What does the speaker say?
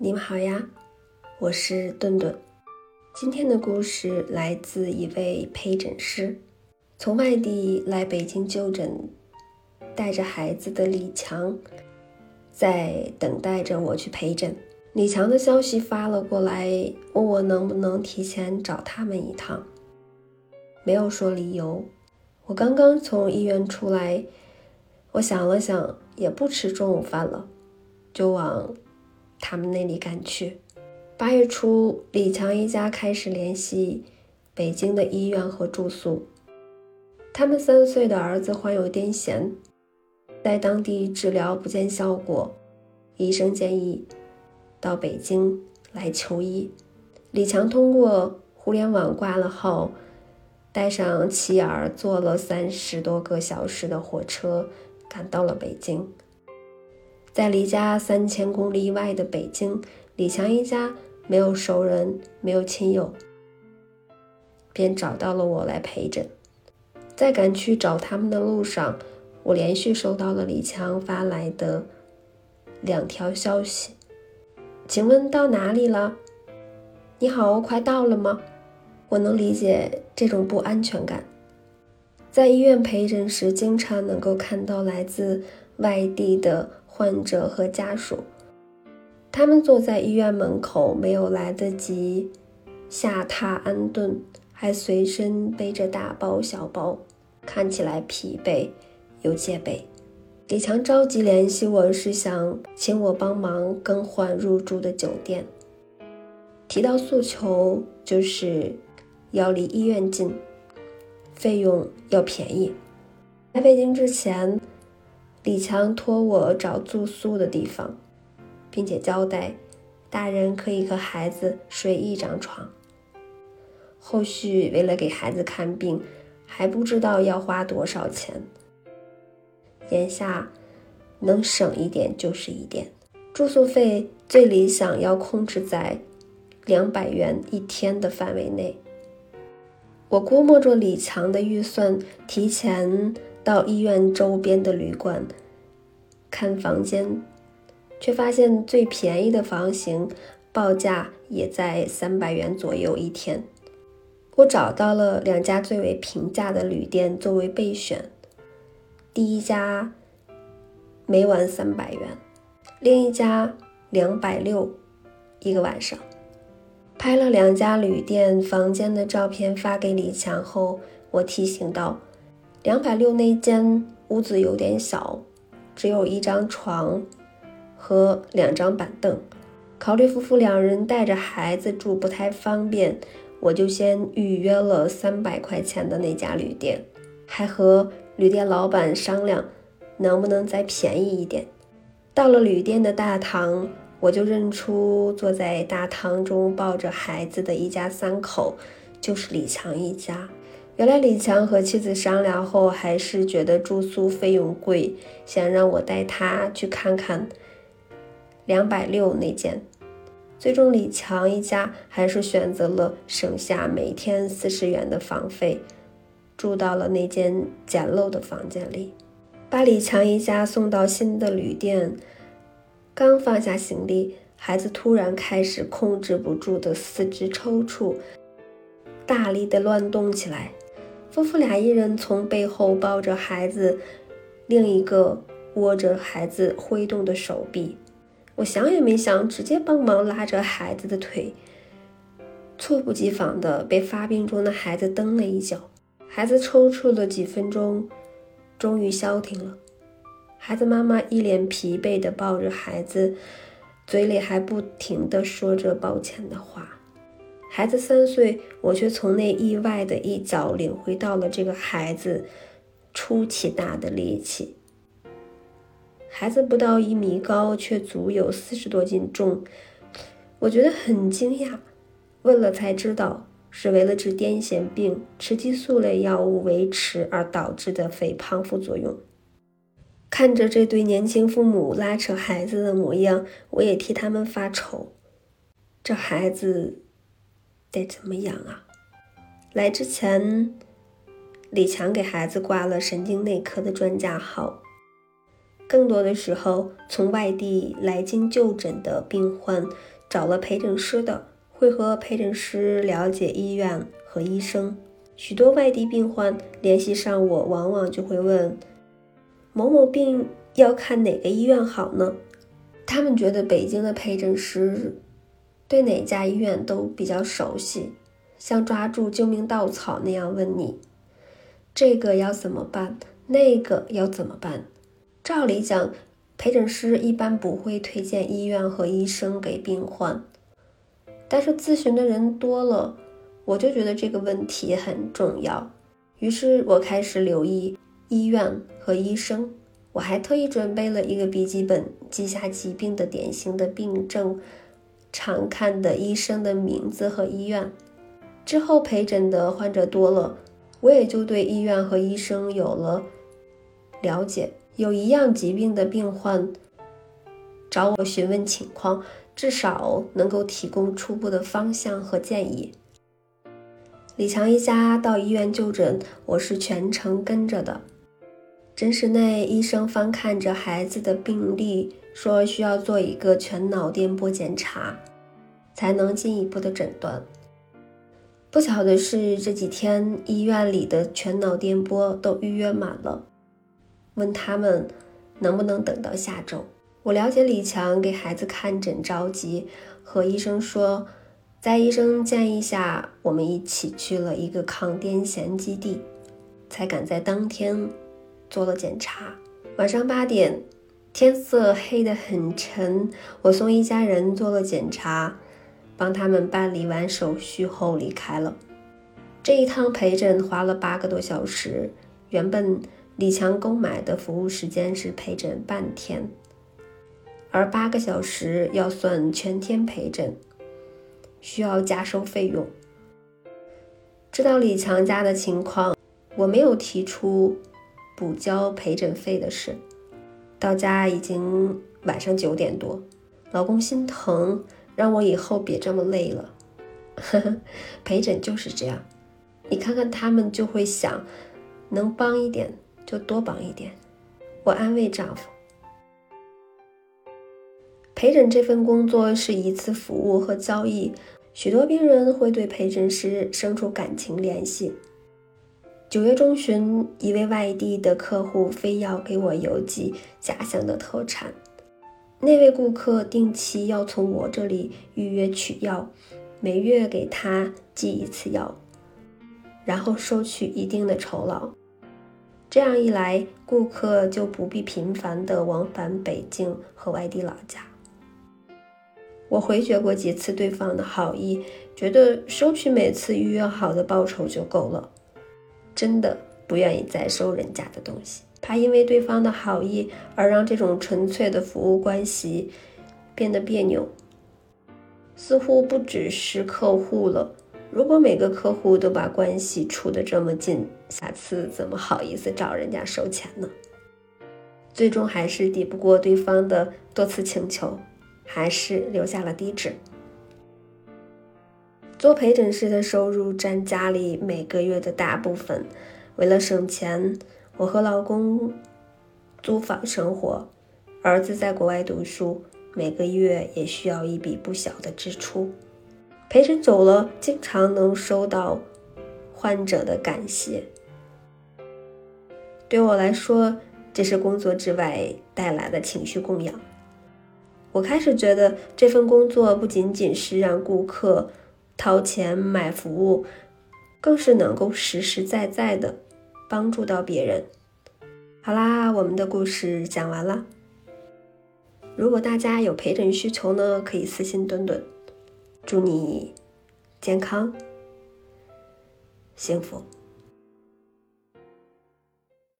你们好呀，我是顿顿。今天的故事来自一位陪诊师，从外地来北京就诊，带着孩子的李强，在等待着我去陪诊。李强的消息发了过来，问我能不能提前找他们一趟，没有说理由。我刚刚从医院出来，我想了想，也不吃中午饭了，就往他们那里赶去。八月初，李强一家开始联系北京的医院和住宿。他们三岁的儿子患有癫痫，在当地治疗不见效果，医生建议。到北京来求医，李强通过互联网挂了号，带上妻儿，坐了三十多个小时的火车，赶到了北京。在离家三千公里外的北京，李强一家没有熟人，没有亲友，便找到了我来陪诊。在赶去找他们的路上，我连续收到了李强发来的两条消息。请问到哪里了？你好，快到了吗？我能理解这种不安全感。在医院陪诊时，经常能够看到来自外地的患者和家属，他们坐在医院门口，没有来得及下榻安顿，还随身背着大包小包，看起来疲惫又戒备。李强着急联系我，是想请我帮忙更换入住的酒店。提到诉求，就是要离医院近，费用要便宜。来北京之前，李强托我找住宿的地方，并且交代大人可以和孩子睡一张床。后续为了给孩子看病，还不知道要花多少钱。眼下能省一点就是一点，住宿费最理想要控制在两百元一天的范围内。我估摸着李强的预算，提前到医院周边的旅馆看房间，却发现最便宜的房型报价也在三百元左右一天。我找到了两家最为平价的旅店作为备选。第一家每晚三百元，另一家两百六一个晚上。拍了两家旅店房间的照片发给李强后，我提醒道：“两百六那间屋子有点小，只有一张床和两张板凳。考虑夫妇两人带着孩子住不太方便，我就先预约了三百块钱的那家旅店，还和。”旅店老板商量能不能再便宜一点。到了旅店的大堂，我就认出坐在大堂中抱着孩子的一家三口，就是李强一家。原来李强和妻子商量后，还是觉得住宿费用贵，想让我带他去看看两百六那间。最终，李强一家还是选择了省下每天四十元的房费。住到了那间简陋的房间里，把李强一家送到新的旅店。刚放下行李，孩子突然开始控制不住的四肢抽搐，大力的乱动起来。夫妇俩一人从背后抱着孩子，另一个握着孩子挥动的手臂。我想也没想，直接帮忙拉着孩子的腿，猝不及防的被发病中的孩子蹬了一脚。孩子抽搐了几分钟，终于消停了。孩子妈妈一脸疲惫的抱着孩子，嘴里还不停的说着抱歉的话。孩子三岁，我却从那意外的一脚领会到了这个孩子出奇大的力气。孩子不到一米高，却足有四十多斤重，我觉得很惊讶。问了才知道。是为了治癫痫病，吃激素类药物维持而导致的肥胖副作用。看着这对年轻父母拉扯孩子的模样，我也替他们发愁。这孩子得怎么养啊？来之前，李强给孩子挂了神经内科的专家号，更多的时候，从外地来京就诊的病患找了陪诊师的，会和陪诊师了解医院和医生。许多外地病患联系上我，往往就会问：某某病要看哪个医院好呢？他们觉得北京的陪诊师对哪家医院都比较熟悉，像抓住救命稻草那样问你：这个要怎么办？那个要怎么办？照理讲，陪诊师一般不会推荐医院和医生给病患，但是咨询的人多了。我就觉得这个问题很重要，于是我开始留意医院和医生。我还特意准备了一个笔记本，记下疾病的典型的病症、常看的医生的名字和医院。之后陪诊的患者多了，我也就对医院和医生有了了解。有一样疾病的病患找我询问情况，至少能够提供初步的方向和建议。李强一家到医院就诊，我是全程跟着的。诊室内，医生翻看着孩子的病历，说需要做一个全脑电波检查，才能进一步的诊断。不巧的是，这几天医院里的全脑电波都预约满了，问他们能不能等到下周。我了解李强给孩子看诊着急，和医生说。在医生建议下，我们一起去了一个抗癫痫基地，才敢在当天做了检查。晚上八点，天色黑得很沉，我送一家人做了检查，帮他们办理完手续后离开了。这一趟陪诊花了八个多小时，原本李强购买的服务时间是陪诊半天，而八个小时要算全天陪诊。需要加收费用。知道李强家的情况，我没有提出补交陪诊费的事。到家已经晚上九点多，老公心疼，让我以后别这么累了。呵呵，陪诊就是这样，你看看他们就会想，能帮一点就多帮一点。我安慰丈夫。陪诊这份工作是一次服务和交易，许多病人会对陪诊师生出感情联系。九月中旬，一位外地的客户非要给我邮寄家乡的特产，那位顾客定期要从我这里预约取药，每月给他寄一次药，然后收取一定的酬劳。这样一来，顾客就不必频繁地往返北京和外地老家。我回绝过几次对方的好意，觉得收取每次预约好的报酬就够了，真的不愿意再收人家的东西，怕因为对方的好意而让这种纯粹的服务关系变得别扭。似乎不只是客户了，如果每个客户都把关系处得这么近，下次怎么好意思找人家收钱呢？最终还是抵不过对方的多次请求。还是留下了地址。做陪诊师的收入占家里每个月的大部分。为了省钱，我和老公租房生活，儿子在国外读书，每个月也需要一笔不小的支出。陪诊久了，经常能收到患者的感谢。对我来说，这是工作之外带来的情绪供养。我开始觉得这份工作不仅仅是让顾客掏钱买服务，更是能够实实在在的帮助到别人。好啦，我们的故事讲完了。如果大家有陪诊需求呢，可以私信墩墩。祝你健康幸福。